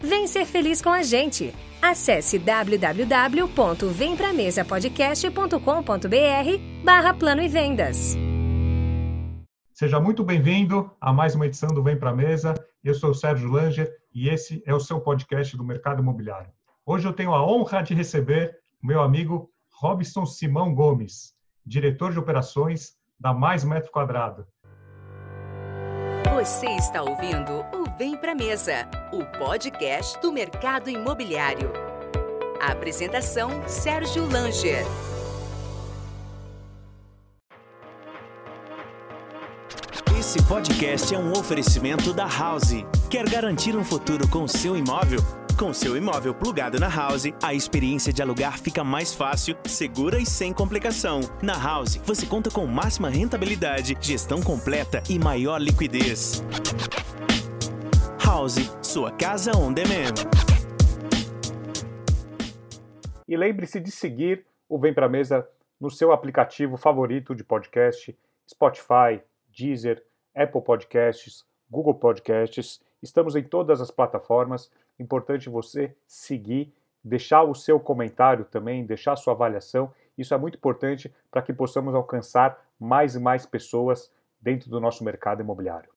Vem ser feliz com a gente. Acesse www.vempramesapodcast.com.br barra Plano e Vendas. Seja muito bem-vindo a mais uma edição do Vem Pra Mesa. Eu sou o Sérgio Langer e esse é o seu podcast do mercado imobiliário. Hoje eu tenho a honra de receber meu amigo Robson Simão Gomes, diretor de operações da Mais Metro Quadrado. Você está ouvindo o Vem Pra Mesa, o podcast do mercado imobiliário. A apresentação Sérgio Langer. Esse podcast é um oferecimento da House. Quer garantir um futuro com seu imóvel? Com seu imóvel plugado na House, a experiência de alugar fica mais fácil, segura e sem complicação. Na House, você conta com máxima rentabilidade, gestão completa e maior liquidez. House, sua casa on demand. E lembre-se de seguir o Vem Pra Mesa no seu aplicativo favorito de podcast, Spotify, Deezer, Apple Podcasts, Google Podcasts. Estamos em todas as plataformas. Importante você seguir, deixar o seu comentário também, deixar a sua avaliação. Isso é muito importante para que possamos alcançar mais e mais pessoas dentro do nosso mercado imobiliário.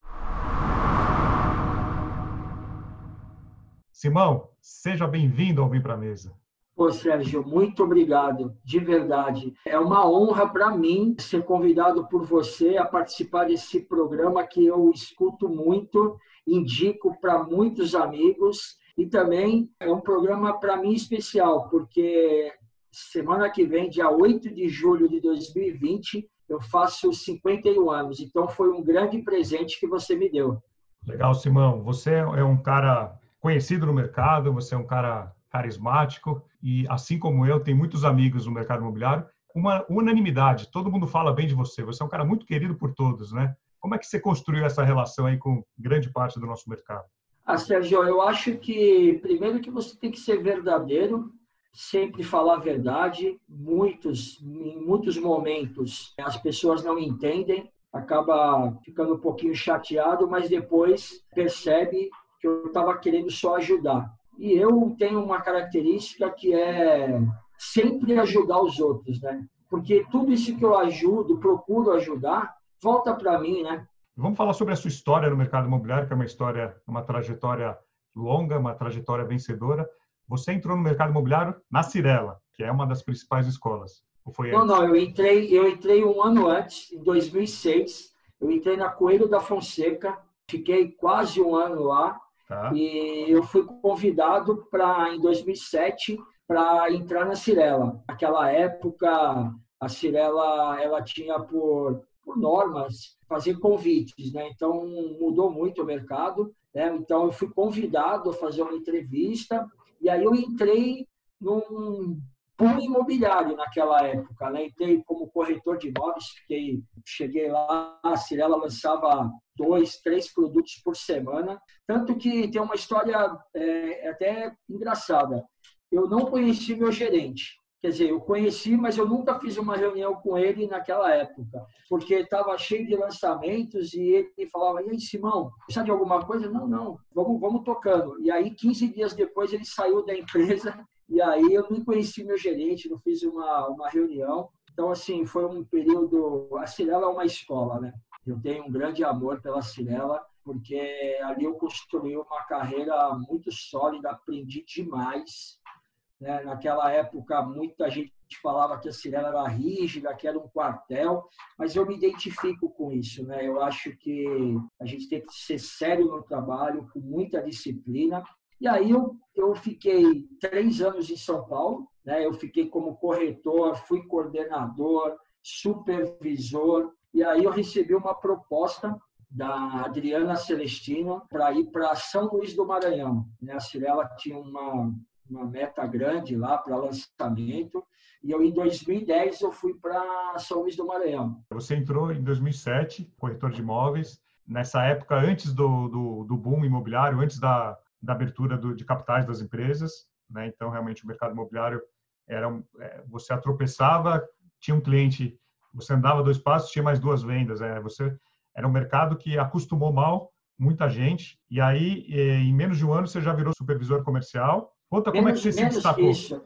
Simão, seja bem-vindo ao Vem Pra Mesa. Pô, Sérgio, muito obrigado, de verdade. É uma honra para mim ser convidado por você a participar desse programa que eu escuto muito, indico para muitos amigos e também é um programa para mim especial, porque semana que vem, dia 8 de julho de 2020, eu faço 51 anos. Então foi um grande presente que você me deu. Legal, Simão. Você é um cara conhecido no mercado, você é um cara carismático e, assim como eu, tem muitos amigos no mercado imobiliário. Uma unanimidade, todo mundo fala bem de você. Você é um cara muito querido por todos, né? Como é que você construiu essa relação aí com grande parte do nosso mercado? Ah, Sérgio, eu acho que primeiro que você tem que ser verdadeiro, sempre falar a verdade. Muitos, em muitos momentos, as pessoas não entendem, acaba ficando um pouquinho chateado, mas depois percebe que eu estava querendo só ajudar. E eu tenho uma característica que é sempre ajudar os outros, né? Porque tudo isso que eu ajudo, procuro ajudar, volta para mim, né? Vamos falar sobre a sua história no mercado imobiliário, que é uma história, uma trajetória longa, uma trajetória vencedora. Você entrou no mercado imobiliário na Cirela, que é uma das principais escolas. Ou foi não, antes? não, eu entrei, eu entrei um ano antes, em 2006. Eu entrei na Coelho da Fonseca, fiquei quase um ano lá. Tá. E eu fui convidado para em 2007 para entrar na Cirela. Naquela época, a Cirela ela tinha por, por normas fazer convites, né? Então mudou muito o mercado. Né? Então eu fui convidado a fazer uma entrevista e aí eu entrei num boom imobiliário naquela época. Né? Entrei como corretor de imóveis, fiquei, cheguei lá, a Cirela lançava dois, três produtos por semana. Tanto que tem uma história é, até engraçada. Eu não conheci meu gerente. Quer dizer, eu conheci, mas eu nunca fiz uma reunião com ele naquela época, porque estava cheio de lançamentos e ele falava: E aí, Simão, precisa de alguma coisa? Não, não, vamos, vamos tocando. E aí, 15 dias depois, ele saiu da empresa e aí eu nem conheci meu gerente, não fiz uma, uma reunião. Então, assim, foi um período. A Cirela é uma escola, né? Eu tenho um grande amor pela Cirela, porque ali eu construí uma carreira muito sólida, aprendi demais. Né? Naquela época, muita gente falava que a Cirela era rígida, que era um quartel, mas eu me identifico com isso. Né? Eu acho que a gente tem que ser sério no trabalho, com muita disciplina. E aí eu, eu fiquei três anos em São Paulo, né? eu fiquei como corretor, fui coordenador, supervisor, e aí eu recebi uma proposta da Adriana Celestino para ir para São Luís do Maranhão. Né? A Cirela tinha uma, uma meta grande lá para lançamento. E eu, em 2010, eu fui para São Luís do Maranhão. Você entrou em 2007, corretor de imóveis. Nessa época, antes do, do, do boom imobiliário, antes da, da abertura do, de capitais das empresas. Né? Então, realmente, o mercado imobiliário era é, você atropeçava, tinha um cliente, você andava dois passos, tinha mais duas vendas. É, você era um mercado que acostumou mal muita gente. E aí, eh, em menos de um ano, você já virou supervisor comercial. Conta menos, como é que você se destacou. Isso,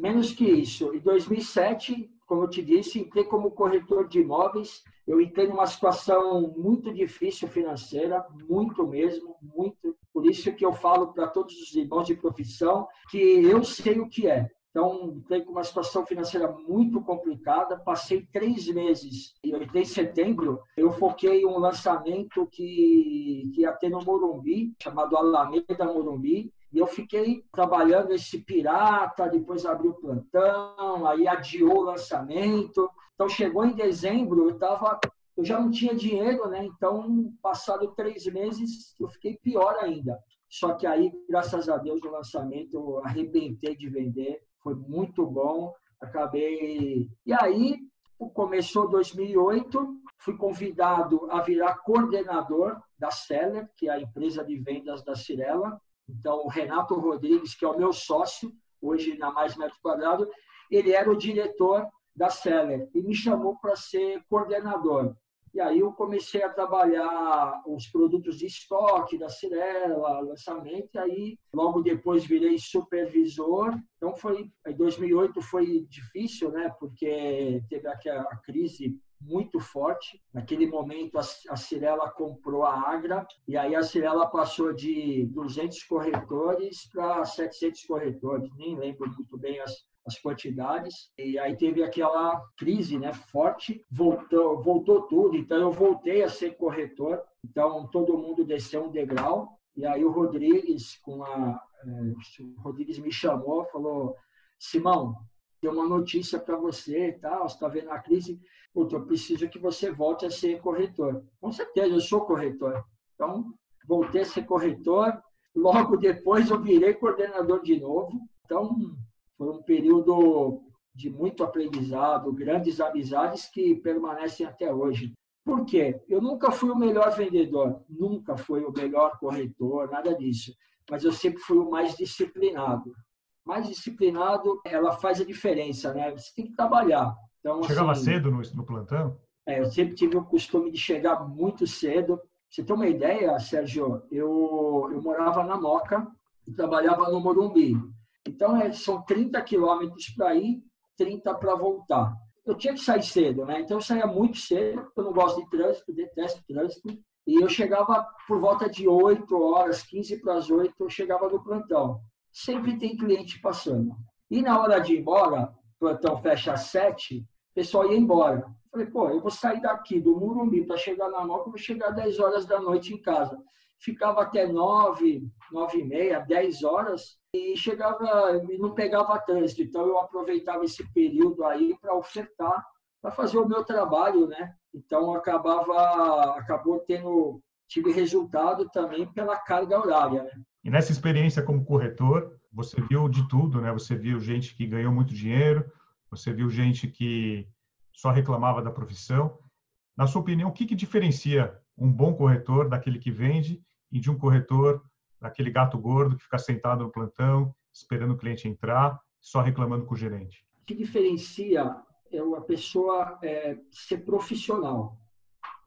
Menos que isso. Em 2007, como eu te disse, entrei como corretor de imóveis. Eu entrei numa situação muito difícil financeira, muito mesmo, muito. Por isso que eu falo para todos os irmãos de profissão que eu sei o que é. Então, entrei com uma situação financeira muito complicada. Passei três meses, eu entrei em setembro. Eu foquei um lançamento que, que ia ter no Morumbi, chamado Alameda Morumbi. E eu fiquei trabalhando esse pirata, depois abriu o plantão, aí adiou o lançamento. Então, chegou em dezembro, eu tava, eu já não tinha dinheiro, né? Então, passado três meses, eu fiquei pior ainda. Só que aí, graças a Deus, no lançamento, eu arrebentei de vender foi muito bom. Acabei. E aí, começou 2008, fui convidado a virar coordenador da Seller, que é a empresa de vendas da Cirela. Então, o Renato Rodrigues, que é o meu sócio, hoje na Mais Metro Quadrado, ele era o diretor da Seller e me chamou para ser coordenador. E aí eu comecei a trabalhar os produtos de estoque da Cirela, lançamento, e aí logo depois virei supervisor. Então foi, em 2008 foi difícil, né? Porque teve aquela crise muito forte. Naquele momento, a Cirela comprou a Agra e aí a Cirela passou de 200 corretores para 700 corretores. Nem lembro muito bem as, as quantidades. E aí teve aquela crise né, forte, voltou, voltou tudo. Então, eu voltei a ser corretor. Então, todo mundo desceu um degrau. E aí o Rodrigues, com a, é, o Rodrigues me chamou, falou, Simão, tem uma notícia para você, tal, você está vendo a crise, Puta, eu preciso que você volte a ser corretor. Com certeza, eu sou corretor. Então, voltei a ser corretor, logo depois eu virei coordenador de novo. Então, foi um período de muito aprendizado, grandes amizades que permanecem até hoje. Por quê? Eu nunca fui o melhor vendedor, nunca fui o melhor corretor, nada disso. Mas eu sempre fui o mais disciplinado. Mais disciplinado, ela faz a diferença, né? Você tem que trabalhar. Então, Chegava assim, cedo no, no plantão? É, eu sempre tive o costume de chegar muito cedo. Você tem uma ideia, Sérgio? Eu, eu morava na Moca e trabalhava no Morumbi. Então, é, são 30 quilômetros para ir, 30 para voltar. Eu tinha que sair cedo, né? Então, eu saía muito cedo, eu não gosto de trânsito, detesto trânsito. E eu chegava por volta de 8 horas, 15 para as 8, eu chegava no plantão. Sempre tem cliente passando. E na hora de ir embora, plantão fecha às 7, o pessoal ia embora. Falei, pô, eu vou sair daqui do Murumbi para chegar na Moca, vou chegar às 10 horas da noite em casa. Ficava até 9, 9 e meia, 10 horas, e chegava não pegava trânsito. Então eu aproveitava esse período aí para ofertar, para fazer o meu trabalho, né? Então acabava acabou tendo tive resultado também pela carga horária, né? E nessa experiência como corretor, você viu de tudo, né? Você viu gente que ganhou muito dinheiro, você viu gente que só reclamava da profissão. Na sua opinião, o que, que diferencia um bom corretor daquele que vende e de um corretor daquele gato gordo que fica sentado no plantão, esperando o cliente entrar, só reclamando com o gerente? O que diferencia é uma pessoa é, ser profissional.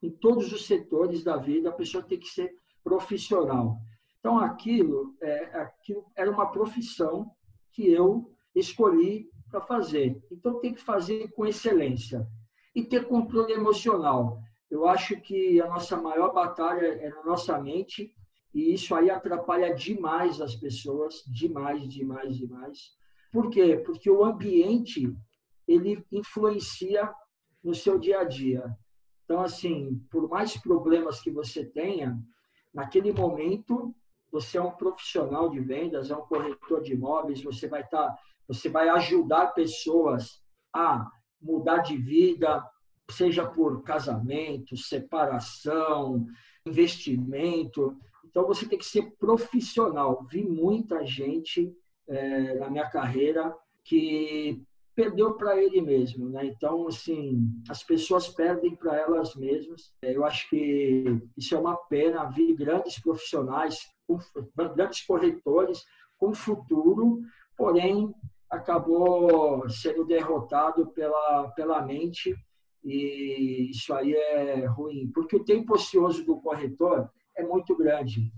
Em todos os setores da vida, a pessoa tem que ser profissional. Então, aquilo, é, aquilo era uma profissão que eu escolhi para fazer. Então, tem que fazer com excelência e ter controle emocional. Eu acho que a nossa maior batalha é na nossa mente e isso aí atrapalha demais as pessoas, demais, demais, demais. Por quê? Porque o ambiente ele influencia no seu dia a dia. Então, assim, por mais problemas que você tenha, naquele momento você é um profissional de vendas, é um corretor de imóveis, você vai estar, tá, você vai ajudar pessoas a mudar de vida, seja por casamento, separação, investimento. Então você tem que ser profissional. Vi muita gente é, na minha carreira que perdeu para ele mesmo, né? Então, assim, as pessoas perdem para elas mesmas. Eu acho que isso é uma pena. Vi grandes profissionais, grandes corretores com futuro, porém acabou sendo derrotado pela pela mente e isso aí é ruim, porque o tempo ocioso do corretor é muito grande,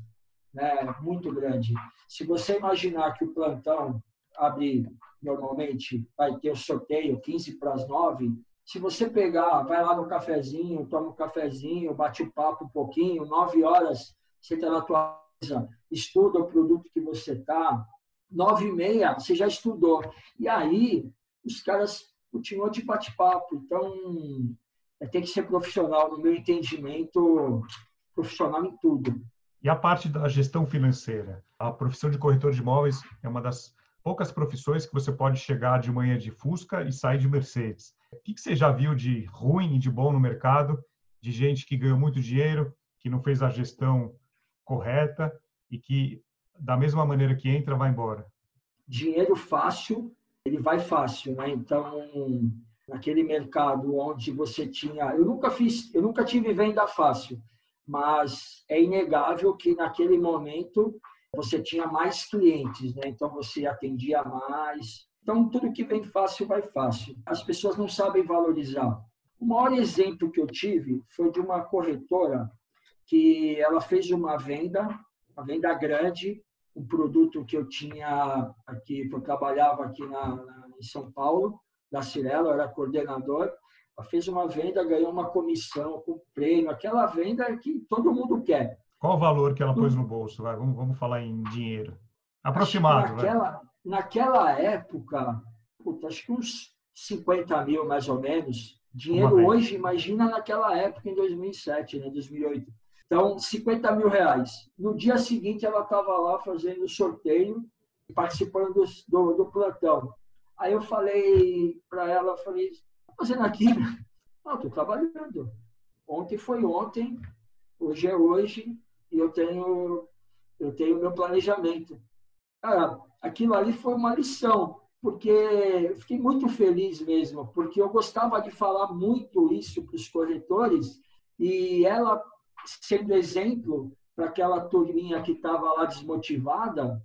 né? Muito grande. Se você imaginar que o plantão abre normalmente vai ter o sorteio 15 para as 9. Se você pegar, vai lá no cafezinho, toma um cafezinho, bate o papo um pouquinho, 9 horas, você está na tua casa, estuda o produto que você está, 9 e meia, você já estudou. E aí, os caras continuam de bate-papo. Então, é, tem que ser profissional, no meu entendimento, profissional em tudo. E a parte da gestão financeira? A profissão de corretor de imóveis é uma das poucas profissões que você pode chegar de manhã de Fusca e sair de Mercedes. O que você já viu de ruim e de bom no mercado, de gente que ganhou muito dinheiro, que não fez a gestão correta e que, da mesma maneira que entra, vai embora? Dinheiro fácil, ele vai fácil, né? Então, naquele mercado onde você tinha, eu nunca fiz, eu nunca tive venda fácil, mas é inegável que naquele momento você tinha mais clientes, né? então você atendia mais. Então, tudo que vem fácil, vai fácil. As pessoas não sabem valorizar. O maior exemplo que eu tive foi de uma corretora que ela fez uma venda, uma venda grande, um produto que eu tinha aqui, que eu trabalhava aqui na, na em São Paulo, da Cirela, eu era coordenador. Ela fez uma venda, ganhou uma comissão com prêmio, aquela venda que todo mundo quer. Qual o valor que ela pôs no bolso? Vai, vamos, vamos falar em dinheiro. Aproximado. Naquela, naquela época, puta, acho que uns 50 mil mais ou menos. Dinheiro hoje, imagina naquela época, em 2007, né, 2008. Então, 50 mil reais. No dia seguinte, ela estava lá fazendo sorteio, participando do, do, do plantão. Aí eu falei para ela, falei, tá fazendo aqui? Não, estou trabalhando. Ontem foi ontem, hoje é hoje, e eu tenho eu tenho meu planejamento. Cara, aquilo ali foi uma lição, porque eu fiquei muito feliz mesmo, porque eu gostava de falar muito isso para os corretores e ela sendo exemplo para aquela turminha que estava lá desmotivada,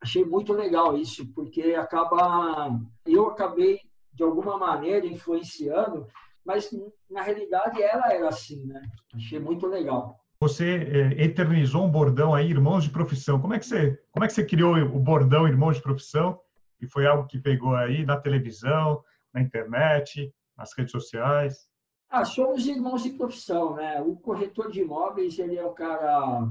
achei muito legal isso, porque acaba eu acabei de alguma maneira influenciando, mas na realidade ela era assim, né? Achei muito legal você é, eternizou um bordão aí, irmãos de profissão. Como é que você, como é que você criou o bordão irmãos de profissão? E foi algo que pegou aí na televisão, na internet, nas redes sociais? Ah, somos irmãos de profissão, né? O corretor de imóveis, ele é o cara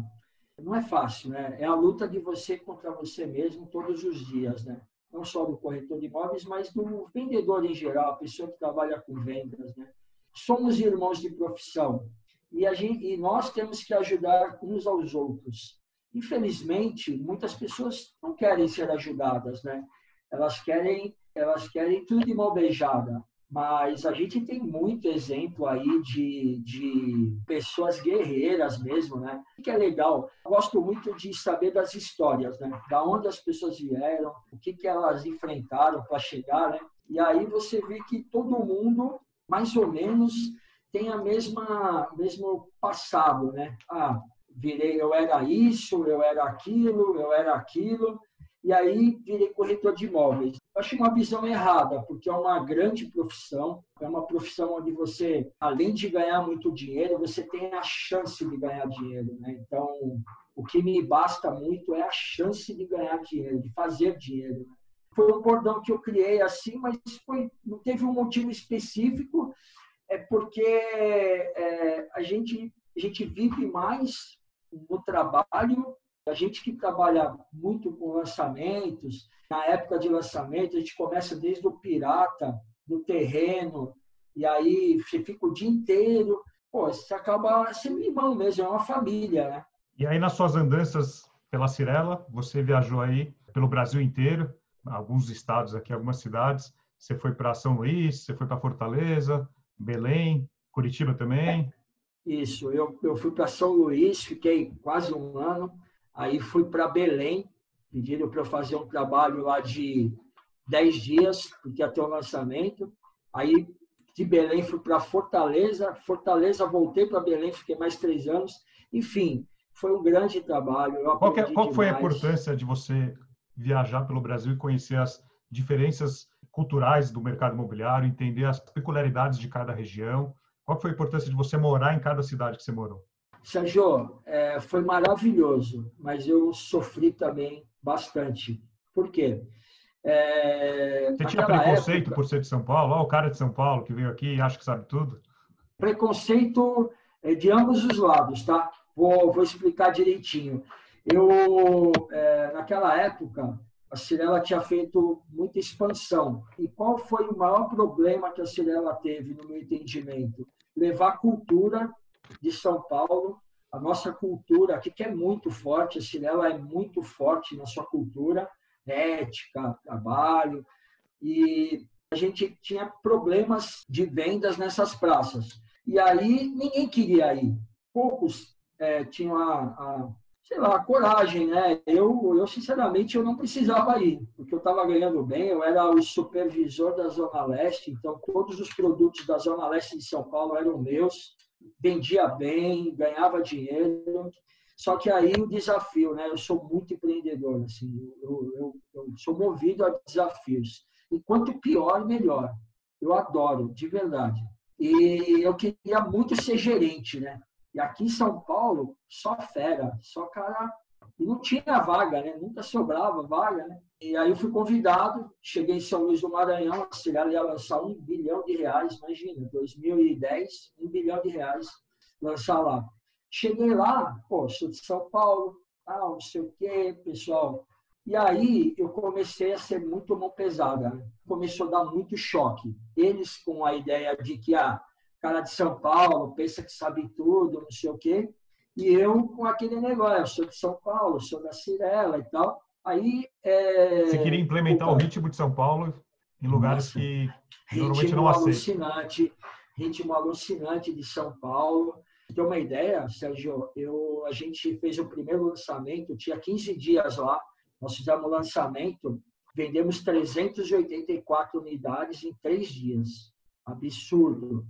não é fácil, né? É a luta de você contra você mesmo todos os dias, né? Não só do corretor de imóveis, mas do vendedor em geral, a pessoa que trabalha com vendas, né? Somos irmãos de profissão e, gente, e nós temos que ajudar uns aos outros. Infelizmente, muitas pessoas não querem ser ajudadas, né? Elas querem, elas querem tudo de mão beijada. Mas a gente tem muito exemplo aí de, de pessoas guerreiras mesmo, né? O que é legal, eu gosto muito de saber das histórias, né? Da onde as pessoas vieram, o que, que elas enfrentaram para chegar, né? E aí você vê que todo mundo, mais ou menos, tem a mesma mesmo passado, né? Ah, virei, eu era isso, eu era aquilo, eu era aquilo, e aí virei corretor de imóveis. Eu acho uma visão errada, porque é uma grande profissão, é uma profissão onde você, além de ganhar muito dinheiro, você tem a chance de ganhar dinheiro, né? Então, o que me basta muito é a chance de ganhar dinheiro, de fazer dinheiro. Foi um bordão que eu criei assim, mas foi, não teve um motivo específico, é porque é, a, gente, a gente vive mais no trabalho A gente que trabalha muito com lançamentos, na época de lançamento, a gente começa desde o pirata, do terreno, e aí você fica o dia inteiro, pô, você acaba sendo irmão mesmo, é uma família, né? E aí nas suas andanças pela Cirela, você viajou aí pelo Brasil inteiro, alguns estados aqui, algumas cidades. Você foi para São Luís, você foi para Fortaleza, Belém, Curitiba também. Isso, eu, eu fui para São Luís, fiquei quase um ano. Aí fui para Belém, pediram para eu fazer um trabalho lá de 10 dias, porque ter um lançamento. Aí de Belém fui para Fortaleza, Fortaleza voltei para Belém, fiquei mais três anos. Enfim, foi um grande trabalho. qual, que, é, qual foi a importância de você viajar pelo Brasil e conhecer as diferenças culturais do mercado imobiliário, entender as peculiaridades de cada região? Qual foi a importância de você morar em cada cidade que você morou? Sérgio, é, foi maravilhoso, mas eu sofri também bastante. Por quê? É, você tinha preconceito época, por ser de São Paulo? Olha o cara de São Paulo que veio aqui e acha que sabe tudo. Preconceito é de ambos os lados, tá? Vou, vou explicar direitinho. Eu, é, naquela época, a Cirela tinha feito muita expansão. E qual foi o maior problema que a Cirela teve, no meu entendimento? Levar a cultura de São Paulo, a nossa cultura aqui, que é muito forte, a Cirela é muito forte na sua cultura, ética, trabalho, e a gente tinha problemas de vendas nessas praças. E aí ninguém queria ir. Poucos é, tinham a, a, sei lá, coragem, né? Eu, eu, sinceramente, eu não precisava ir, porque eu estava ganhando bem, eu era o supervisor da Zona Leste, então todos os produtos da Zona Leste de São Paulo eram meus, vendia bem, ganhava dinheiro, só que aí o desafio, né? Eu sou muito empreendedor, assim, eu, eu, eu sou movido a desafios. E quanto pior, melhor. Eu adoro, de verdade. E eu queria muito ser gerente, né? E aqui em São Paulo, só fera, só cara. E não tinha vaga, né? Nunca sobrava vaga, né? E aí eu fui convidado, cheguei em São Luís do Maranhão, a Cirela ia lançar um bilhão de reais, imagina, 2010, um bilhão de reais lançar lá. Cheguei lá, pô, sou de São Paulo, ah, não sei o quê, pessoal. E aí eu comecei a ser muito mão pesada. Né? Começou a dar muito choque. Eles com a ideia de que, ah, cara de São Paulo, pensa que sabe tudo, não sei o quê. E eu com aquele negócio, eu sou de São Paulo, sou da Cirela e tal. Aí. É... Você queria implementar Opa. o ritmo de São Paulo em lugares Nossa. que normalmente não aceitam. alucinante, ritmo alucinante de São Paulo. Ter uma ideia, Sérgio, eu, a gente fez o primeiro lançamento, tinha 15 dias lá, nós fizemos o lançamento, vendemos 384 unidades em três dias. Absurdo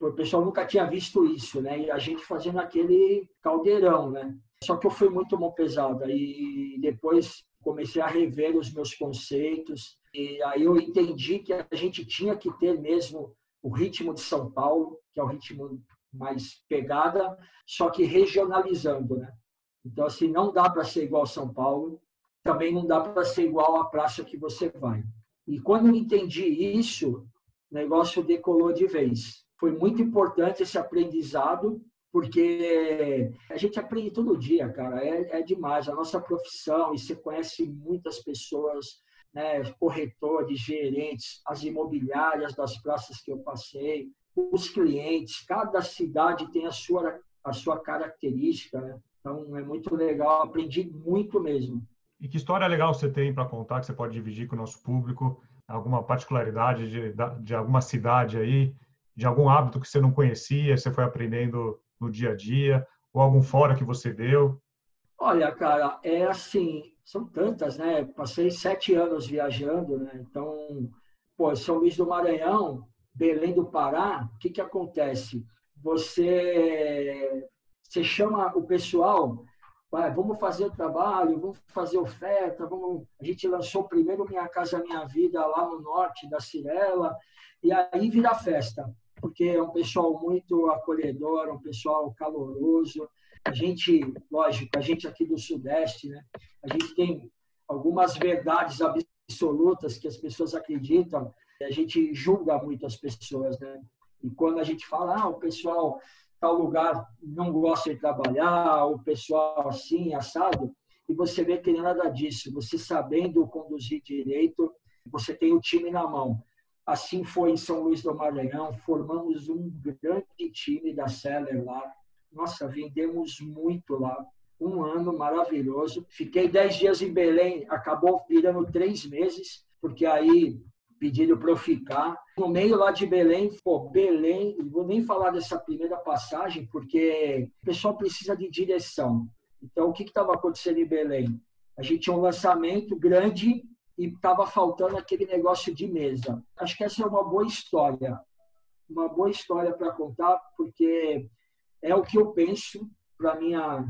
o pessoal nunca tinha visto isso, né? E a gente fazendo aquele caldeirão, né? Só que eu fui muito mão pesada e depois comecei a rever os meus conceitos e aí eu entendi que a gente tinha que ter mesmo o ritmo de São Paulo, que é o ritmo mais pegada, só que regionalizando, né? Então assim não dá para ser igual São Paulo, também não dá para ser igual à praça que você vai. E quando eu entendi isso, o negócio decolou de vez foi muito importante esse aprendizado, porque a gente aprende todo dia, cara, é, é demais. A nossa profissão, e você conhece muitas pessoas, né, corretores, gerentes, as imobiliárias das praças que eu passei, os clientes, cada cidade tem a sua, a sua característica, né? Então, é muito legal, aprendi muito mesmo. E que história legal você tem para contar, que você pode dividir com o nosso público? Alguma particularidade de, de alguma cidade aí de algum hábito que você não conhecia, você foi aprendendo no dia a dia, ou algum fora que você deu? Olha, cara, é assim, são tantas, né? Passei sete anos viajando, né? Então, pô, São Luís do Maranhão, Belém do Pará, o que que acontece? Você, você chama o pessoal, vai, vamos fazer o trabalho, vamos fazer oferta, vamos... A gente lançou primeiro Minha Casa Minha Vida lá no norte da Cirela, e aí vira festa porque é um pessoal muito acolhedor, um pessoal caloroso. A gente, lógico, a gente aqui do Sudeste, né? A gente tem algumas verdades absolutas que as pessoas acreditam, a gente julga muito as pessoas, né? E quando a gente fala, ah, o pessoal tal lugar não gosta de trabalhar, o pessoal assim, assado, e você vê que é nada disso. Você sabendo conduzir direito, você tem o time na mão. Assim foi em São Luís do Maranhão, formamos um grande time da Seller lá. Nossa, vendemos muito lá. Um ano maravilhoso. Fiquei dez dias em Belém, acabou virando três meses, porque aí pediram para eu ficar. No meio lá de Belém, pô, Belém, vou nem falar dessa primeira passagem, porque o pessoal precisa de direção. Então, o que estava acontecendo em Belém? A gente tinha um lançamento grande e estava faltando aquele negócio de mesa. Acho que essa é uma boa história, uma boa história para contar, porque é o que eu penso para minha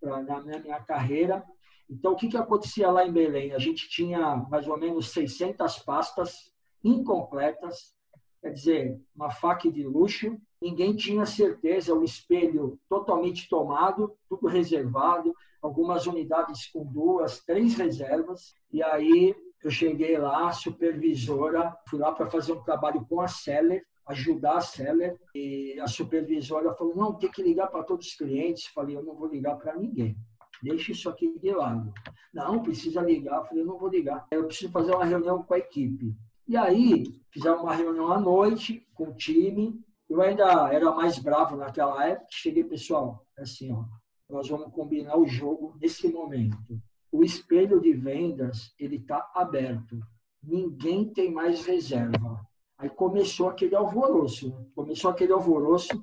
pra, na minha, minha carreira. Então, o que, que acontecia lá em Belém? A gente tinha mais ou menos 600 pastas incompletas, quer dizer, uma faca de luxo. Ninguém tinha certeza, o espelho totalmente tomado, tudo reservado, algumas unidades com duas, três reservas. E aí eu cheguei lá, supervisora, fui lá para fazer um trabalho com a Seller, ajudar a Seller, e a supervisora falou: não, tem que ligar para todos os clientes. Falei: eu não vou ligar para ninguém. Deixa isso aqui de lado. Não, precisa ligar. Falei: eu não vou ligar. Eu preciso fazer uma reunião com a equipe. E aí, fizemos uma reunião à noite com o time. Eu ainda era mais bravo naquela época. Cheguei, pessoal, assim, ó, nós vamos combinar o jogo nesse momento o espelho de vendas ele está aberto. Ninguém tem mais reserva. Aí começou aquele alvoroço. Começou aquele alvoroço.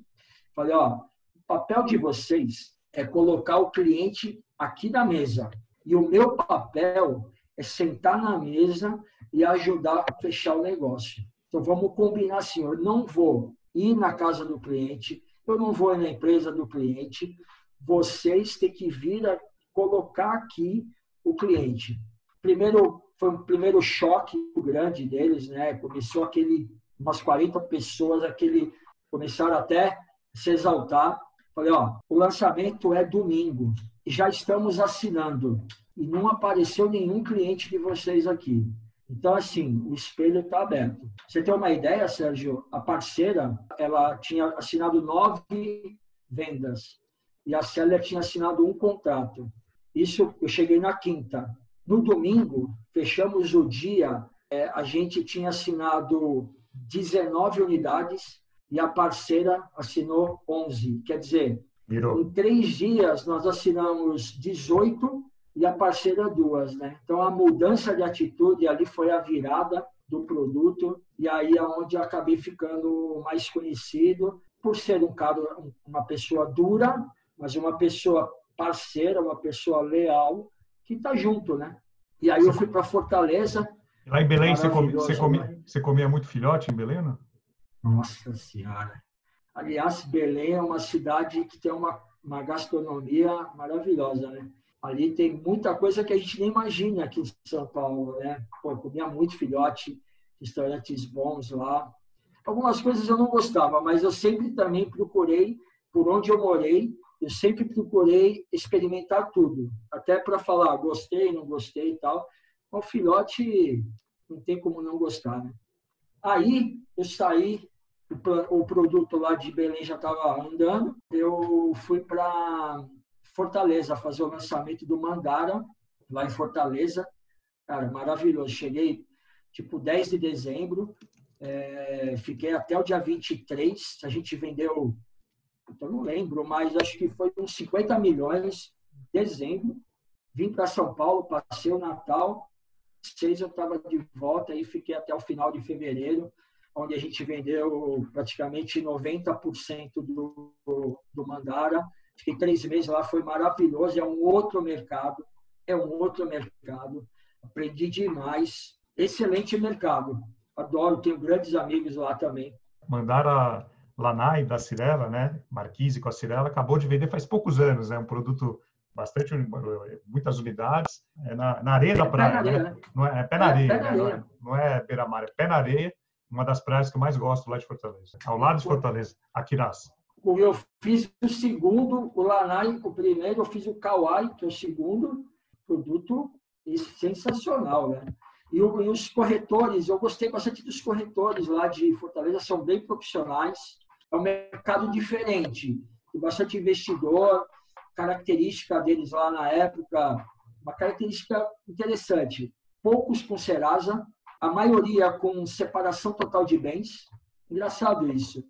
Falei, ó, o papel de vocês é colocar o cliente aqui na mesa. E o meu papel é sentar na mesa e ajudar a fechar o negócio. Então vamos combinar assim, eu não vou ir na casa do cliente, eu não vou ir na empresa do cliente, vocês têm que vir a colocar aqui o cliente. Primeiro, foi um primeiro choque grande deles, né? Começou aquele, umas 40 pessoas, aquele, começaram até se exaltar. Falei, ó, o lançamento é domingo já estamos assinando e não apareceu nenhum cliente de vocês aqui. Então, assim, o espelho está aberto. Você tem uma ideia, Sérgio? A parceira, ela tinha assinado nove vendas e a Célia tinha assinado um contrato. Isso eu cheguei na quinta. No domingo, fechamos o dia, é, a gente tinha assinado 19 unidades e a parceira assinou 11. Quer dizer, Virou. em três dias nós assinamos 18 e a parceira duas, né? Então a mudança de atitude ali foi a virada do produto e aí é onde eu acabei ficando mais conhecido por ser um cara, uma pessoa dura, mas uma pessoa parceira, uma pessoa leal, que está junto, né? E aí eu fui para Fortaleza. Lá em Belém você, come, você, comia, você comia muito filhote em Belém, não? Nossa Senhora! Aliás, Belém é uma cidade que tem uma, uma gastronomia maravilhosa, né? Ali tem muita coisa que a gente nem imagina aqui em São Paulo, né? Pô, eu comia muito filhote, restaurantes bons lá. Algumas coisas eu não gostava, mas eu sempre também procurei, por onde eu morei, eu sempre procurei experimentar tudo, até para falar gostei, não gostei e tal. O filhote não tem como não gostar, né? Aí eu saí, o, produto lá de Belém já estava andando, eu fui para Fortaleza fazer o lançamento do Mandara, lá em Fortaleza. Cara, maravilhoso. Cheguei tipo 10 de dezembro, é, fiquei até o dia 23. A gente vendeu então não lembro, mas acho que foi uns 50 milhões em dezembro. Vim para São Paulo, passei o Natal, seis eu estava de volta e fiquei até o final de fevereiro, onde a gente vendeu praticamente 90% do, do Mandara. Fiquei três meses lá, foi maravilhoso, é um outro mercado, é um outro mercado. Aprendi demais, excelente mercado. Adoro, tenho grandes amigos lá também. Mandara Lanai da Cirela, né? Marquise com a Cirela, acabou de vender faz poucos anos, né? Um produto bastante muitas unidades é na, na areia é, da praia, né? né? Não é, é pé na é, areia, né? Não é, é beira-mar, é pé na areia. Uma das praias que eu mais gosto lá de Fortaleza, ao lado de Fortaleza, Aquiraz. Eu fiz o segundo, o Lanai, o primeiro, eu fiz o Kauai, que é o segundo produto sensacional, né? E, os corretores, eu gostei bastante dos corretores lá de Fortaleza, são bem profissionais é um mercado diferente, tem bastante investidor, característica deles lá na época, uma característica interessante. Poucos com Serasa, a maioria com separação total de bens. Engraçado isso.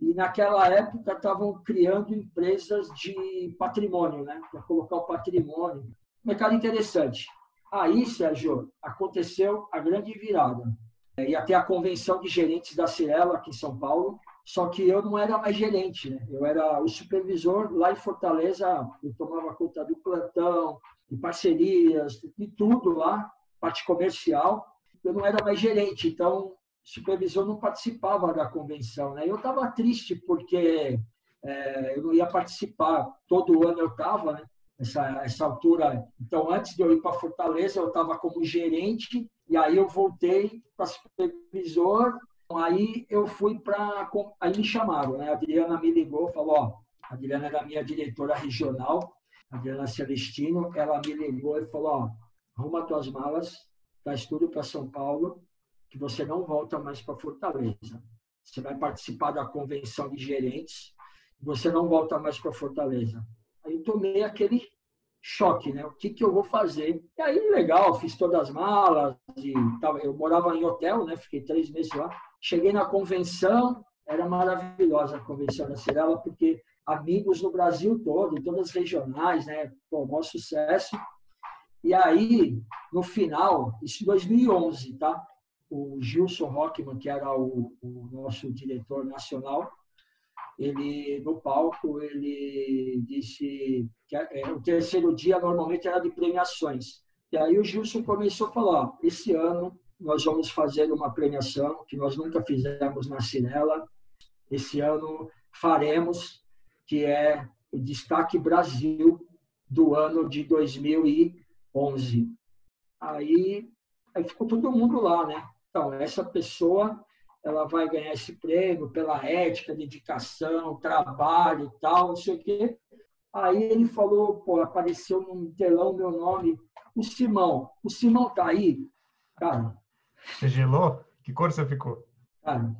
E naquela época estavam criando empresas de patrimônio, né? Para colocar o patrimônio. Mercado interessante. Aí, Sérgio, aconteceu a grande virada. E até a convenção de gerentes da Cirela aqui em São Paulo. Só que eu não era mais gerente, né? Eu era o supervisor lá em Fortaleza. Eu tomava conta do plantão, de parcerias, de tudo lá, parte comercial. Eu não era mais gerente, então supervisor não participava da convenção. Né? Eu estava triste porque é, eu não ia participar. Todo ano eu estava, né? essa, essa altura. Então, antes de eu ir para Fortaleza, eu estava como gerente, e aí eu voltei para supervisor. Aí eu fui para. Aí me chamaram, né? A Adriana me ligou, falou: Ó, a Adriana era minha diretora regional, a Adriana Celestino. Ela me ligou e falou: Ó, arruma tuas malas, traz tudo para São Paulo que você não volta mais para Fortaleza. Você vai participar da convenção de gerentes, você não volta mais para Fortaleza. Aí eu tomei aquele choque, né? O que, que eu vou fazer? E aí, legal, fiz todas as malas e tal. Eu morava em hotel, né? Fiquei três meses lá. Cheguei na convenção, era maravilhosa a convenção da Cirela, porque amigos no Brasil todo, em todas as regionais, né? Pô, maior sucesso. E aí, no final, isso em 2011, tá? o Gilson Rockman, que era o, o, nosso diretor nacional, ele no palco ele disse que é, o terceiro dia normalmente era de premiações. E aí o Gilson começou a falar: esse ano nós vamos fazer uma premiação que nós nunca fizemos na Cinela. Esse ano faremos, que é o destaque Brasil do ano de 2011. Aí, aí ficou todo mundo lá, né? Então, essa pessoa ela vai ganhar esse prêmio pela ética, dedicação, trabalho e tal, não sei o quê. Aí ele falou, pô, apareceu no telão meu nome, o Simão. O Simão tá aí? Cara. Você gelou? Que cor você ficou? Cara,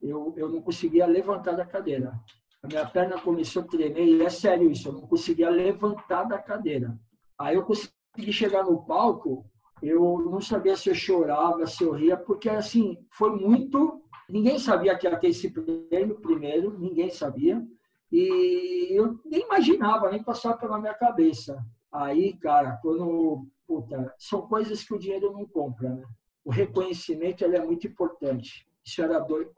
eu, eu não conseguia levantar da cadeira. A minha perna começou a tremer, e é sério isso, eu não conseguia levantar da cadeira. Aí eu consegui chegar no palco, eu não sabia se eu chorava, se eu ria, porque assim, foi muito. Ninguém sabia que ia ter esse prêmio primeiro, ninguém sabia. E eu nem imaginava, nem passava pela minha cabeça. Aí, cara, quando. Puta, são coisas que o dinheiro não compra, né? O reconhecimento é muito importante. Isso era do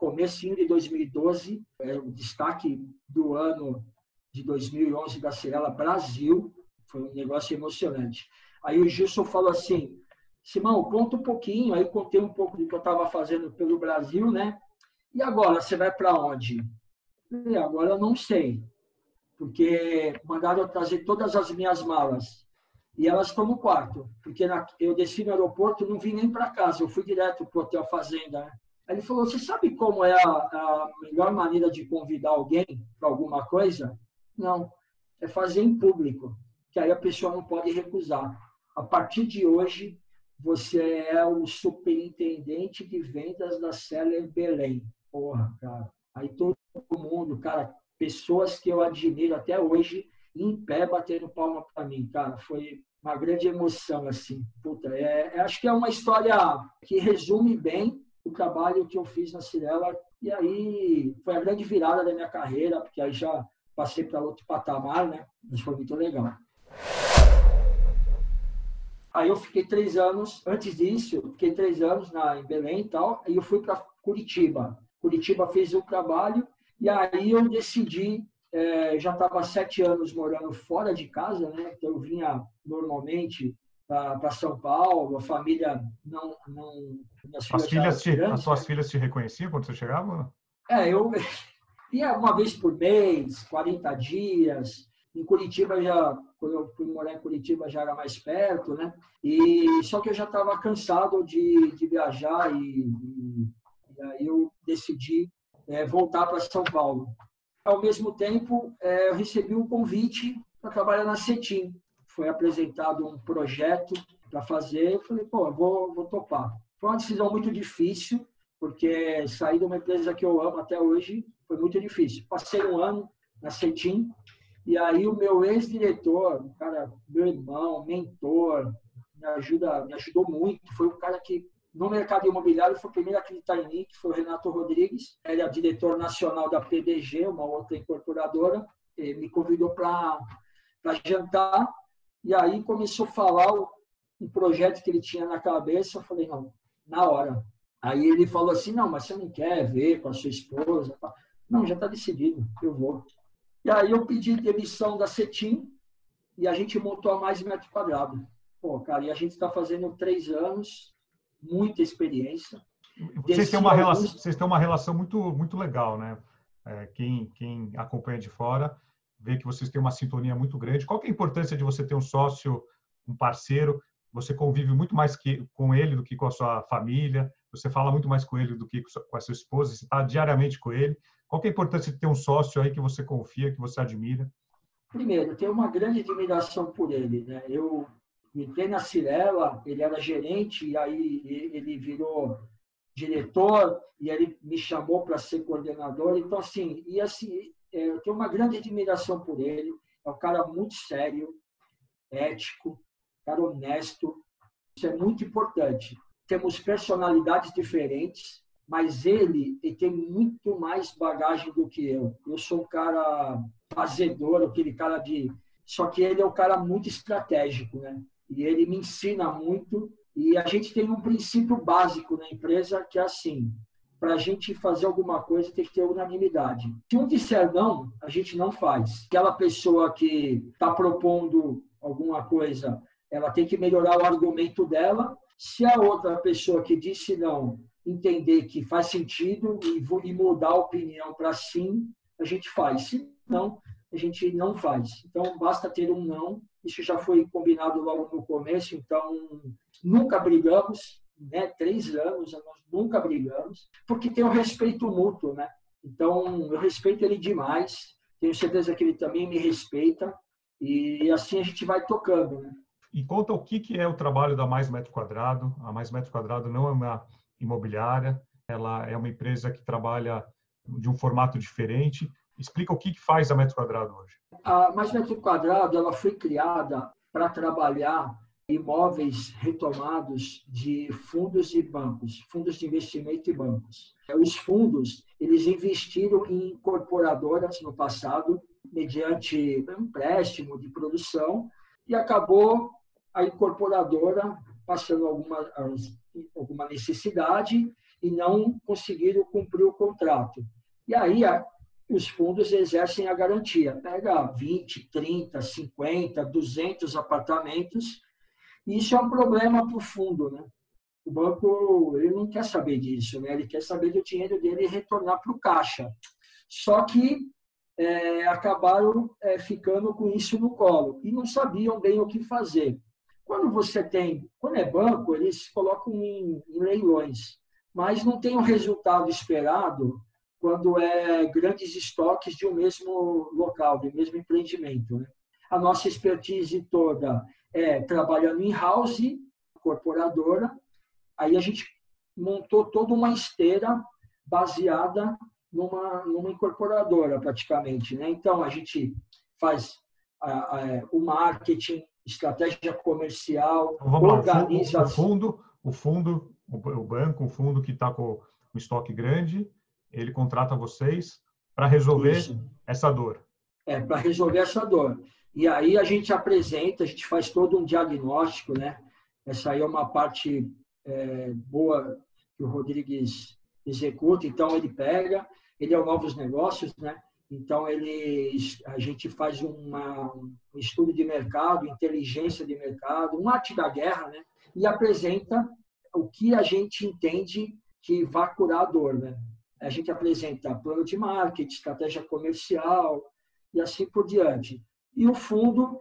de 2012, é o destaque do ano de 2011 da Cirela Brasil. Foi um negócio emocionante. Aí o Gilson falou assim: Simão, conta um pouquinho. Aí contei um pouco do que eu estava fazendo pelo Brasil, né? E agora, você vai para onde? E agora eu não sei, porque mandaram eu trazer todas as minhas malas. E elas estão no quarto, porque na, eu desci no aeroporto não vim nem para casa, eu fui direto para o Hotel Fazenda. Né? Aí ele falou: Você sabe como é a, a melhor maneira de convidar alguém para alguma coisa? Não, é fazer em público, que aí a pessoa não pode recusar. A partir de hoje, você é o superintendente de vendas da Seller Belém. Porra, cara. Aí todo mundo, cara, pessoas que eu admiro até hoje, em pé batendo palma para mim, cara. Foi uma grande emoção, assim. Puta, é, é, acho que é uma história que resume bem o trabalho que eu fiz na Cirela. E aí foi a grande virada da minha carreira, porque aí já passei para outro patamar, né? Mas foi muito legal. Aí eu fiquei três anos, antes disso, fiquei três anos na, em Belém e tal, aí eu fui para Curitiba. Curitiba fez o trabalho e aí eu decidi, é, já estava sete anos morando fora de casa, né? Então eu vinha normalmente para São Paulo, a família não... não as, filhas te, as suas né? filhas te reconheciam quando você chegava? É, eu ia uma vez por mês, 40 dias, em Curitiba já, quando eu fui morar em Curitiba já era mais perto, né? E só que eu já estava cansado de, de viajar e, e, e, aí eu decidi é, voltar para São Paulo. Ao mesmo tempo, é, recebi um convite para trabalhar na CETIM. Foi apresentado um projeto para fazer, eu falei, pô, eu vou, vou topar. Foi uma decisão muito difícil, porque sair de uma empresa que eu amo até hoje foi muito difícil. Passei um ano na CETIM, E aí o meu ex-diretor, um cara, meu irmão, mentor, me ajuda, me ajudou muito. Foi um cara que no mercado imobiliário foi o primeiro a acreditar em mim, que foi o Renato Rodrigues. Ele é diretor nacional da PDG, uma outra incorporadora. Ele me convidou para jantar e aí começou a falar um projeto que ele tinha na cabeça. Eu falei, não, na hora. Aí ele falou assim, não, mas você não quer ver com a sua esposa? Não, já está decidido, eu vou. E aí eu pedi demissão da CETIM e a gente montou a Mais Metro Quadrado. Pô, cara, e a gente está fazendo três anos, muita experiência. Vocês têm, uma relação, vocês têm uma relação muito, muito legal, né? É, quem, quem acompanha de fora vê que vocês têm uma sintonia muito grande. Qual é a importância de você ter um sócio, um parceiro? Você convive muito mais que, com ele do que com a sua família, você fala muito mais com ele do que com a sua esposa, você está diariamente com ele. Qual é a importância de ter um sócio aí que você confia, que você admira? Primeiro, eu tenho uma grande admiração por ele. Né? Eu entrei na Cirela, ele era gerente, e aí ele virou diretor, e ele me chamou para ser coordenador. Então, assim, e assim, é, eu tenho uma grande admiração por ele. É um cara muito sério, ético, cara honesto. Isso é muito importante. Temos personalidades diferentes, mas ele, ele tem muito mais bagagem do que eu. Eu sou um cara fazedor, aquele cara de. Só que ele é um cara muito estratégico, né? E ele me ensina muito. E a gente tem um princípio básico na empresa que é assim: para a gente fazer alguma coisa tem que ter unanimidade. Se um disser não, a gente não faz. Aquela pessoa que está propondo alguma coisa, ela tem que melhorar o argumento dela. Se a outra pessoa que disse não entender que faz sentido e mudar a opinião para sim, a gente faz. Se não, a gente não faz. Então, basta ter um não isso já foi combinado logo no começo, então nunca brigamos, né? Três anos, nós nunca brigamos, porque tem um respeito mútuo, né? Então eu respeito ele demais, tenho certeza que ele também me respeita e assim a gente vai tocando, né? E conta o que que é o trabalho da Mais Metro Quadrado. A Mais Metro Quadrado não é uma imobiliária, ela é uma empresa que trabalha de um formato diferente. Explica o que, que faz a Metro Quadrado hoje. A Mais Metro Quadrado ela foi criada para trabalhar imóveis retomados de fundos e bancos, fundos de investimento e bancos. Os fundos, eles investiram em incorporadoras no passado, mediante empréstimo de produção, e acabou a incorporadora passando alguma, alguma necessidade e não conseguiram cumprir o contrato. E aí os fundos exercem a garantia. Pega 20, 30, 50, 200 apartamentos. E isso é um problema para o fundo. Né? O banco ele não quer saber disso, né? ele quer saber do dinheiro dele retornar para o caixa. Só que é, acabaram é, ficando com isso no colo e não sabiam bem o que fazer. Quando você tem, quando é banco, eles colocam em, em leilões, mas não tem o resultado esperado quando é grandes estoques de um mesmo local, de um mesmo empreendimento. Né? A nossa expertise toda é trabalhando em house, incorporadora, aí a gente montou toda uma esteira baseada numa, numa incorporadora, praticamente. Né? Então, a gente faz a, a, o marketing, estratégia comercial, então, organiza... Lá, o fundo, o fundo, o banco, o fundo que está com o estoque grande, ele contrata vocês para resolver Isso. essa dor. É, para resolver essa dor. E aí a gente apresenta, a gente faz todo um diagnóstico, né? Essa aí é uma parte é, boa que o Rodrigues executa. Então ele pega, ele é o Novos Negócios, né? Então ele, a gente faz uma, um estudo de mercado, inteligência de mercado, um arte da guerra, né? E apresenta o que a gente entende que vai curar a dor, né? A gente apresenta plano de marketing, estratégia comercial e assim por diante. E o fundo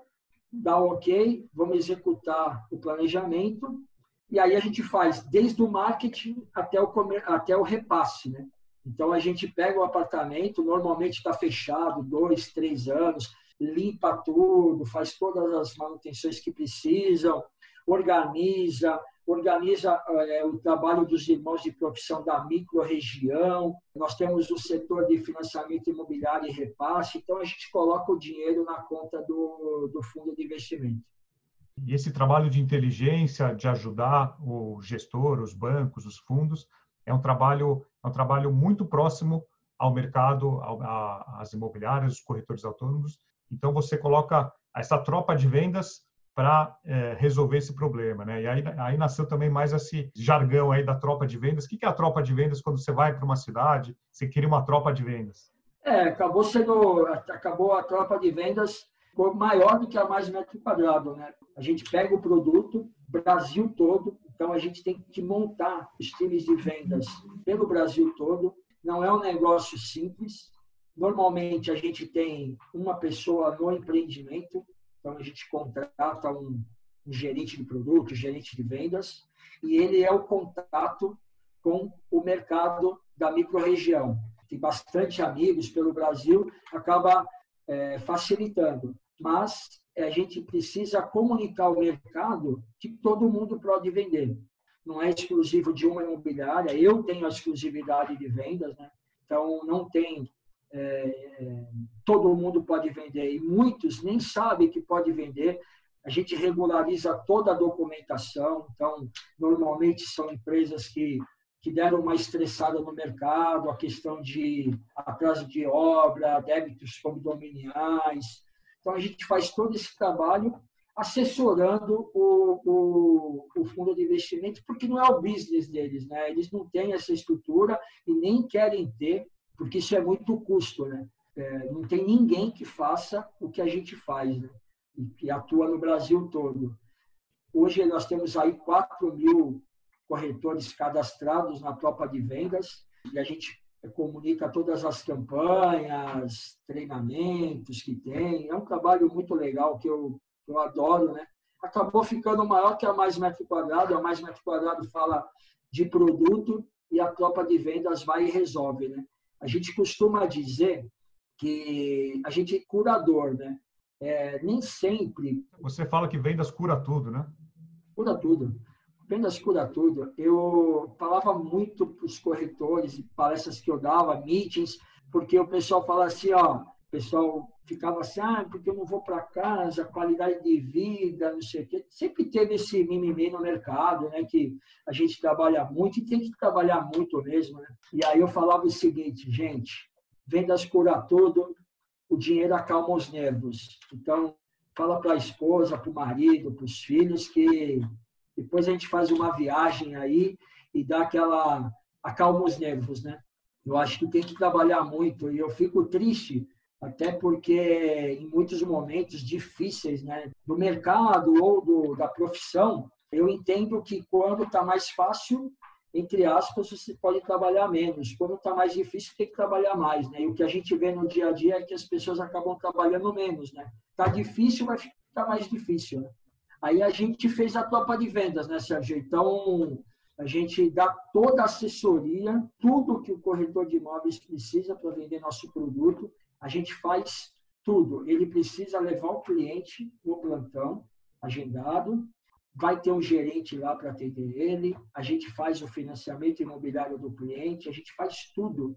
dá ok, vamos executar o planejamento e aí a gente faz desde o marketing até o, até o repasse, né? Então a gente pega o apartamento, normalmente está fechado, dois, três anos, limpa tudo, faz todas as manutenções que precisam, organiza, organiza é, o trabalho dos irmãos de profissão da microrregião, nós temos o setor de financiamento imobiliário e repasse, então a gente coloca o dinheiro na conta do, do fundo de investimento. E esse trabalho de inteligência, de ajudar o gestor, os bancos, os fundos, é um trabalho, é um trabalho muito próximo ao mercado, às imobiliárias, os corretores autônomos. Então, você coloca essa tropa de vendas para é, resolver esse problema, né? E aí, aí nasceu também mais esse jargão aí da tropa de vendas. O que é a tropa de vendas quando você vai para uma cidade, você cria uma tropa de vendas? É, acabou sendo, acabou a tropa de vendas maior do que a mais metro quadrado, né? A gente pega o produto, Brasil todo, então a gente tem que montar os times de vendas pelo Brasil todo. Não é um negócio simples. Normalmente a gente tem uma pessoa no empreendimento, então, a gente contrata um, um gerente de produto, gerente de vendas, e ele é o contato com o mercado da microrregião. Tem bastante amigos pelo Brasil, acaba é, facilitando. Mas a gente precisa comunicar ao mercado que todo mundo pode vender. Não é exclusivo de uma imobiliária. Eu tenho a exclusividade de vendas, né? então não tem é, todo mundo pode vender e muitos nem sabem que pode vender. A gente regulariza toda a documentação, então, normalmente são empresas que, que deram uma estressada no mercado, a questão de atraso de obra, débitos condominiais. Então, a gente faz todo esse trabalho assessorando o, o, o, fundo de investimento, porque não é o business deles, né? Eles não têm essa estrutura e nem querem ter, porque isso é muito custo, né? É, não tem ninguém que faça o que a gente faz, né? E que atua no Brasil todo. Hoje nós temos aí 4 mil corretores cadastrados na tropa de vendas e a gente comunica todas as campanhas, treinamentos que tem. É um trabalho muito legal que eu, eu adoro, né? Acabou ficando maior que a Mais Metro Quadrado. A Mais Metro Quadrado fala de produto e a tropa de vendas vai e resolve, né? A gente costuma dizer que a gente é curador, né? É, nem sempre. Você fala que vendas cura tudo, né? Cura tudo. Vendas cura tudo. Eu falava muito para os corretores, palestras que eu dava, meetings, porque o pessoal fala assim, ó, o pessoal ficava assim, ah, porque eu não vou para casa, qualidade de vida, não sei o quê. Sempre teve esse mimimi no mercado, né? Que a gente trabalha muito e tem que trabalhar muito mesmo, né? E aí eu falava o seguinte, gente, vendas cura tudo, o dinheiro acalma os nervos. Então, fala para a esposa, para o marido, para os filhos que depois a gente faz uma viagem aí e dá aquela acalma os nervos, né? Eu acho que tem que trabalhar muito e eu fico triste até porque em muitos momentos difíceis né, do mercado ou do, da profissão, eu entendo que quando está mais fácil, entre aspas, você pode trabalhar menos. Quando está mais difícil, tem que trabalhar mais. Né? E o que a gente vê no dia a dia é que as pessoas acabam trabalhando menos. Né? Está difícil, vai ficar mais difícil. Né? Aí a gente fez a tropa de vendas, né, Sérgio? Então, a gente dá toda a assessoria, tudo que o corretor de imóveis precisa para vender nosso produto a gente faz tudo. Ele precisa levar o cliente no plantão, agendado, vai ter um gerente lá para atender ele, a gente faz o financiamento imobiliário do cliente, a gente faz tudo,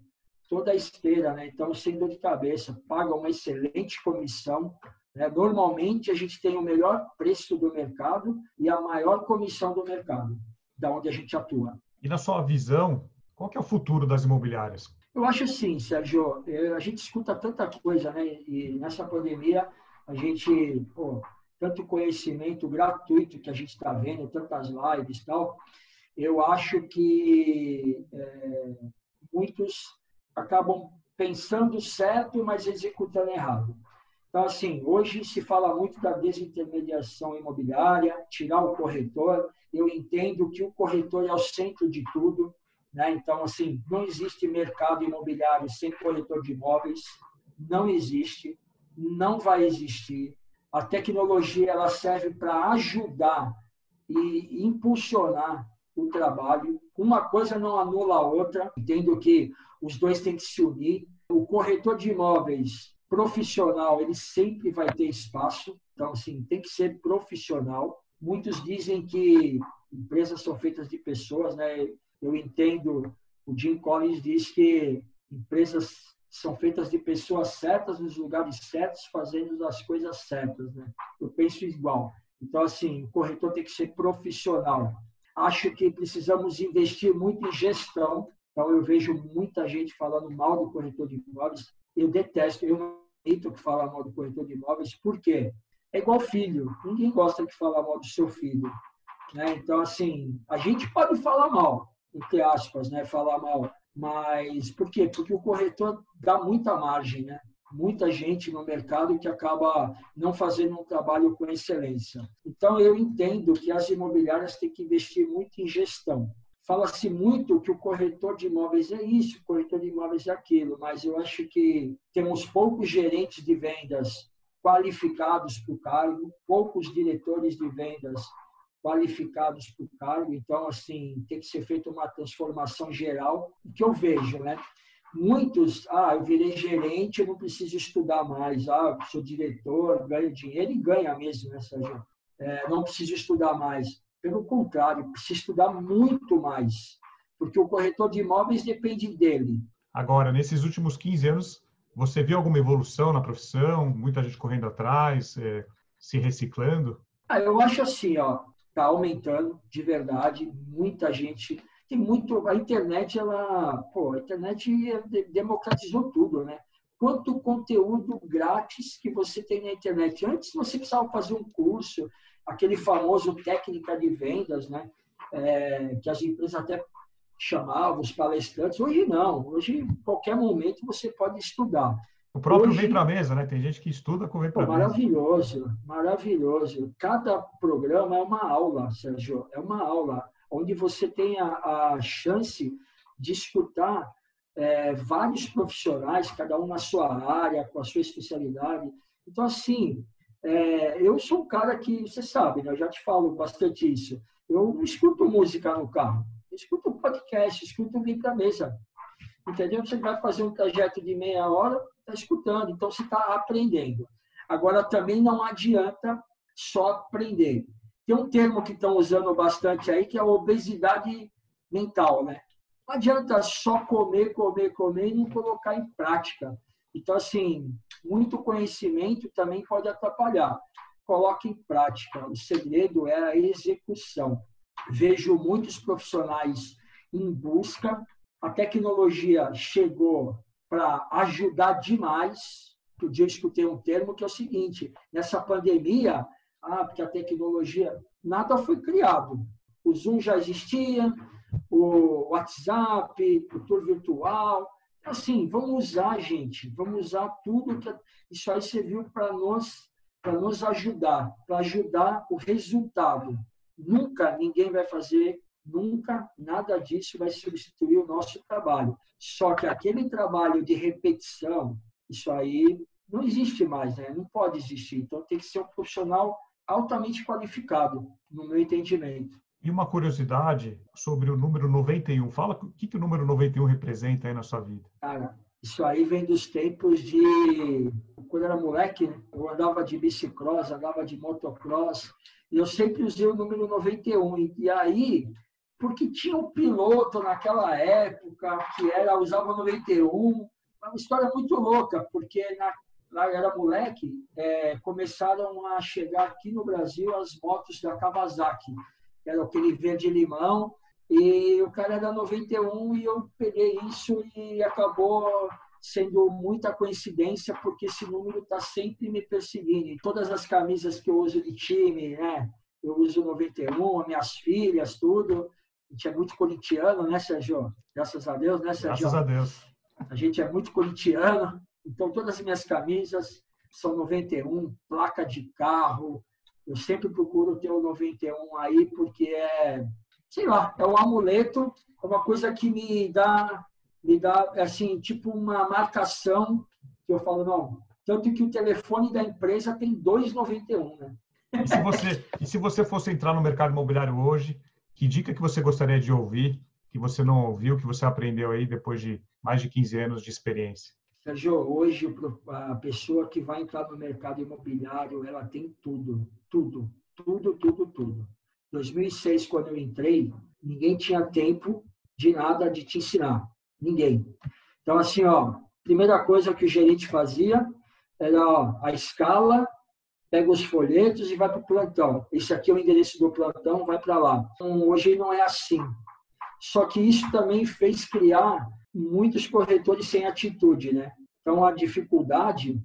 toda a esteira, né? Então, sem dor de cabeça, paga uma excelente comissão. Né? Normalmente, a gente tem o melhor preço do mercado e a maior comissão do mercado, da onde a gente atua. E na sua visão, qual é o futuro das imobiliárias? Eu acho assim, Sérgio, a gente escuta tanta coisa, né? E nessa pandemia, a gente, pô, tanto conhecimento gratuito que a gente está vendo, tantas lives e tal, eu acho que é, muitos acabam pensando certo, mas executando errado. Então, assim, hoje se fala muito da desintermediação imobiliária, tirar o corretor. Eu entendo que o corretor é o centro de tudo. Né? Então, assim, não existe mercado imobiliário sem corretor de imóveis, não existe, não vai existir. A tecnologia ela serve para ajudar e impulsionar o trabalho. Uma coisa não anula a outra, entendo que os dois têm que se unir. O corretor de imóveis profissional, ele sempre vai ter espaço, então, assim, tem que ser profissional. Muitos dizem que empresas são feitas de pessoas, né? Eu entendo, o Jim Collins diz que empresas são feitas de pessoas certas nos lugares certos, fazendo as coisas certas, né? Eu penso igual. Então, assim, o corretor tem que ser profissional. Acho que precisamos investir muito em gestão. Então, eu vejo muita gente falando mal do corretor de imóveis. Eu detesto, eu não acredito que fala mal do corretor de imóveis. Por quê? É igual filho. Ninguém gosta de falar mal do seu filho. Né? Então, assim, a gente pode falar mal, entre aspas, né? Falar mal. Mas por quê? Porque o corretor dá muita margem, né? Muita gente no mercado que acaba não fazendo um trabalho com excelência. Então, eu entendo que as imobiliárias têm que investir muito em gestão. Fala-se muito que o corretor de imóveis é isso, o corretor de imóveis é aquilo, mas eu acho que temos poucos gerentes de vendas qualificados para o cargo, poucos diretores de vendas qualificados para o cargo. Então, assim, tem que ser feita uma transformação geral. O que eu vejo, né? Muitos, ah, eu virei gerente, eu não preciso estudar mais. Ah, sou diretor, ganho dinheiro. Ele ganha mesmo, né, Sérgio? É, não preciso estudar mais. Pelo contrário, precisa estudar muito mais. Porque o corretor de imóveis depende dele. Agora, nesses últimos 15 anos, você viu alguma evolução na profissão? Muita gente correndo atrás, é, se reciclando? Ah, eu acho assim, ó, está aumentando de verdade, muita gente tem muito a internet ela, pô, a internet democratizou tudo, né? Quanto conteúdo grátis que você tem na internet. Antes você precisava fazer um curso, aquele famoso técnica de vendas, né? É, que as empresas até chamavam os palestrantes. Hoje não. Hoje, em qualquer momento, você pode estudar. O próprio Hoje, vem para a mesa, né? Tem gente que estuda com vem para a mesa. Maravilhoso, maravilhoso. Cada programa é uma aula, Sérgio, é uma aula onde você tem a, a chance de escutar é, vários profissionais, cada um na sua área, com a sua especialidade. Então, assim, é, eu sou um cara que, você sabe, né? eu já te falo bastante isso. Eu não escuto música no carro, eu escuto podcast, escuto Vem para a Mesa. Entendeu? Você vai fazer um trajeto de meia hora, está escutando, então você está aprendendo. Agora, também não adianta só aprender. Tem um termo que estão usando bastante aí, que é a obesidade mental, né? Não adianta só comer, comer, comer e não colocar em prática. Então, assim, muito conhecimento também pode atrapalhar. Coloque em prática. O segredo é a execução. Vejo muitos profissionais em busca. A tecnologia chegou para ajudar demais. Outro dia eu escutei um termo que é o seguinte: nessa pandemia, ah, porque a tecnologia, nada foi criado. O Zoom já existia, o WhatsApp, o tour virtual. Assim, vamos usar, gente, vamos usar tudo que isso aí serviu para nós, para nos ajudar, para ajudar o resultado. Nunca ninguém vai fazer Nunca nada disso vai substituir o nosso trabalho. Só que aquele trabalho de repetição, isso aí não existe mais, né? não pode existir. Então tem que ser um profissional altamente qualificado, no meu entendimento. E uma curiosidade sobre o número 91. Fala o que, que o número 91 representa aí na sua vida. Cara, isso aí vem dos tempos de. Quando eu era moleque, né? eu andava de bicicross, andava de motocross, e eu sempre usei o número 91. E aí porque tinha um piloto naquela época que era usava 91, uma história muito louca, porque na, lá era moleque, é, começaram a chegar aqui no Brasil as motos da Kawasaki, que era aquele verde limão, e o cara era 91 e eu peguei isso e acabou sendo muita coincidência, porque esse número está sempre me perseguindo. Em todas as camisas que eu uso de time, né? Eu uso 91, minhas filhas, tudo. A gente é muito corintiano, né, Sérgio? Graças a Deus, né, Sérgio? Graças a Deus. A gente é muito corintiano, então todas as minhas camisas são 91, placa de carro. Eu sempre procuro ter o 91 aí, porque é, sei lá, é um amuleto, é uma coisa que me dá, me dá, assim, tipo uma marcação que eu falo, não, tanto que o telefone da empresa tem 2,91, né? E se, você, e se você fosse entrar no mercado imobiliário hoje, que dica que você gostaria de ouvir, que você não ouviu, que você aprendeu aí depois de mais de 15 anos de experiência? Sérgio, hoje a pessoa que vai entrar no mercado imobiliário, ela tem tudo, tudo, tudo, tudo, tudo. 2006, quando eu entrei, ninguém tinha tempo de nada de te ensinar. Ninguém. Então, assim, ó, primeira coisa que o gerente fazia era ó, a escala, pega os folhetos e vai para o plantão. Esse aqui é o endereço do plantão, vai para lá. Então, hoje não é assim. Só que isso também fez criar muitos corretores sem atitude, né? Então, a dificuldade,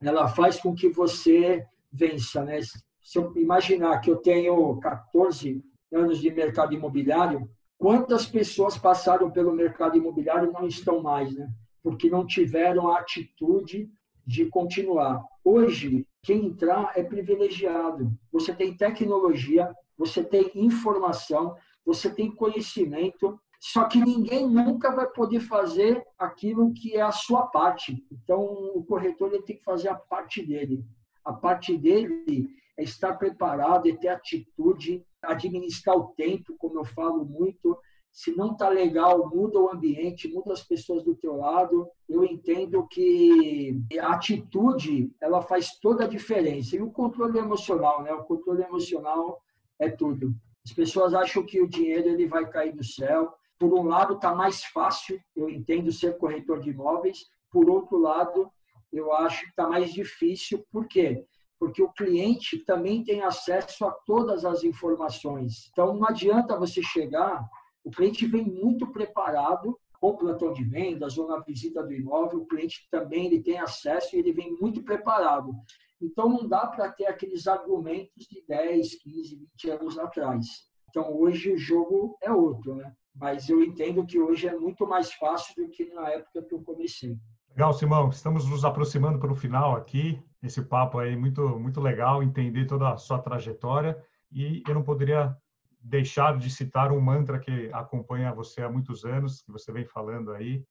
ela faz com que você vença, né? Se eu imaginar que eu tenho 14 anos de mercado imobiliário, quantas pessoas passaram pelo mercado imobiliário e não estão mais, né? Porque não tiveram a atitude de continuar. Hoje, quem entrar é privilegiado. Você tem tecnologia, você tem informação, você tem conhecimento, só que ninguém nunca vai poder fazer aquilo que é a sua parte. Então, o corretor ele tem que fazer a parte dele. A parte dele é estar preparado, é ter atitude, administrar o tempo, como eu falo muito. Se não está legal, muda o ambiente, muda as pessoas do teu lado. Eu entendo que a atitude ela faz toda a diferença. E o controle emocional, né? O controle emocional é tudo. As pessoas acham que o dinheiro ele vai cair do céu. Por um lado, está mais fácil, eu entendo ser corretor de imóveis. Por outro lado, eu acho que está mais difícil. Por quê? Porque o cliente também tem acesso a todas as informações. Então, não adianta você chegar, o cliente vem muito preparado com o plantão de vendas ou na visita do imóvel, o cliente também ele tem acesso e ele vem muito preparado. Então, não dá para ter aqueles argumentos de 10, 15, 20 anos atrás. Então, hoje o jogo é outro, né? Mas eu entendo que hoje é muito mais fácil do que na época que eu comecei. Legal, Simão. Estamos nos aproximando para o final aqui. Esse papo aí muito muito legal, entender toda a sua trajetória e eu não poderia deixar de citar um mantra que acompanha você há muitos anos, que você vem falando aí.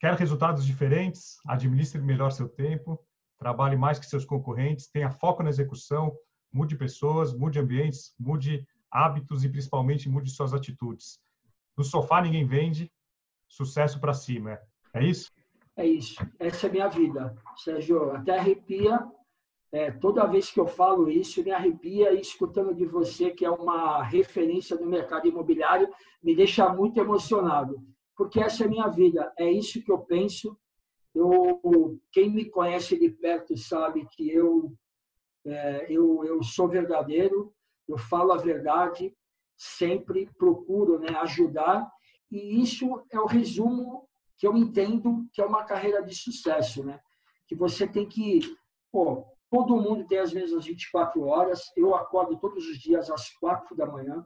Quer resultados diferentes? Administre melhor seu tempo trabalhe mais que seus concorrentes, tenha foco na execução, mude pessoas, mude ambientes, mude hábitos e principalmente mude suas atitudes. No sofá ninguém vende, sucesso para cima. É isso? É isso. Essa é a minha vida. Sérgio, até arrepia. É, toda vez que eu falo isso, me arrepia escutando de você, que é uma referência no mercado imobiliário, me deixa muito emocionado. Porque essa é a minha vida. É isso que eu penso, eu, quem me conhece de perto sabe que eu, é, eu, eu sou verdadeiro, eu falo a verdade, sempre procuro né, ajudar, e isso é o resumo que eu entendo que é uma carreira de sucesso, né? Que você tem que, pô, todo mundo tem as mesmas 24 horas, eu acordo todos os dias às quatro da manhã,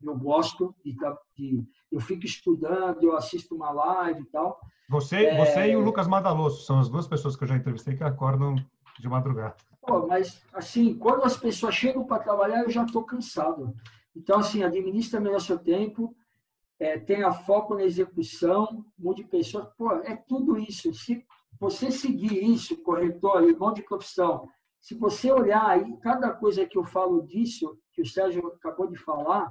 eu gosto de, de, eu fico estudando, eu assisto uma live e tal. Você, é... você e o Lucas Madaloso são as duas pessoas que eu já entrevistei que acordam de madrugada. Pô, mas assim, quando as pessoas chegam para trabalhar, eu já estou cansado. Então, assim, administra melhor seu tempo, é, tenha foco na execução, mude pessoas. Pô, é tudo isso. Se você seguir isso, corretor, irmão de profissão, se você olhar aí, cada coisa que eu falo disso, que o Sérgio acabou de falar,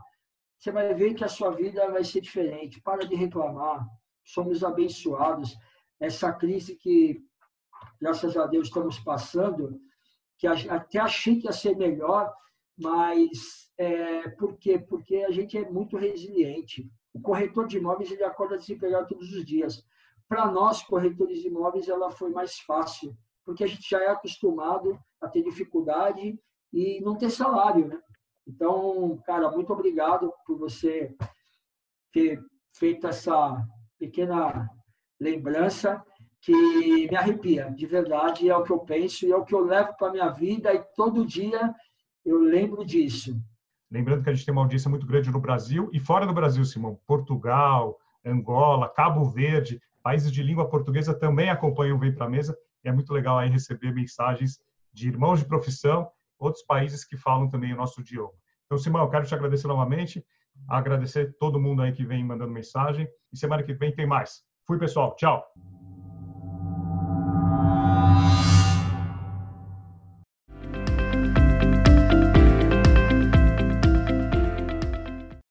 você vai ver que a sua vida vai ser diferente. Para de reclamar. Somos abençoados. Essa crise que, graças a Deus, estamos passando, que até achei que ia ser melhor, mas é, por quê? Porque a gente é muito resiliente. O corretor de imóveis ele acorda desempregado todos os dias. Para nós, corretores de imóveis, ela foi mais fácil, porque a gente já é acostumado a ter dificuldade e não ter salário, né? Então, cara, muito obrigado por você ter feito essa pequena lembrança que me arrepia, de verdade, é o que eu penso e é o que eu levo para minha vida e todo dia eu lembro disso. Lembrando que a gente tem uma audiência muito grande no Brasil e fora do Brasil, Simão. Portugal, Angola, Cabo Verde, países de língua portuguesa também acompanham o Vem para a Mesa. E é muito legal aí receber mensagens de irmãos de profissão outros países que falam também o nosso idioma. Então, Simão, eu quero te agradecer novamente, agradecer todo mundo aí que vem mandando mensagem, e semana que vem tem mais. Fui, pessoal. Tchau.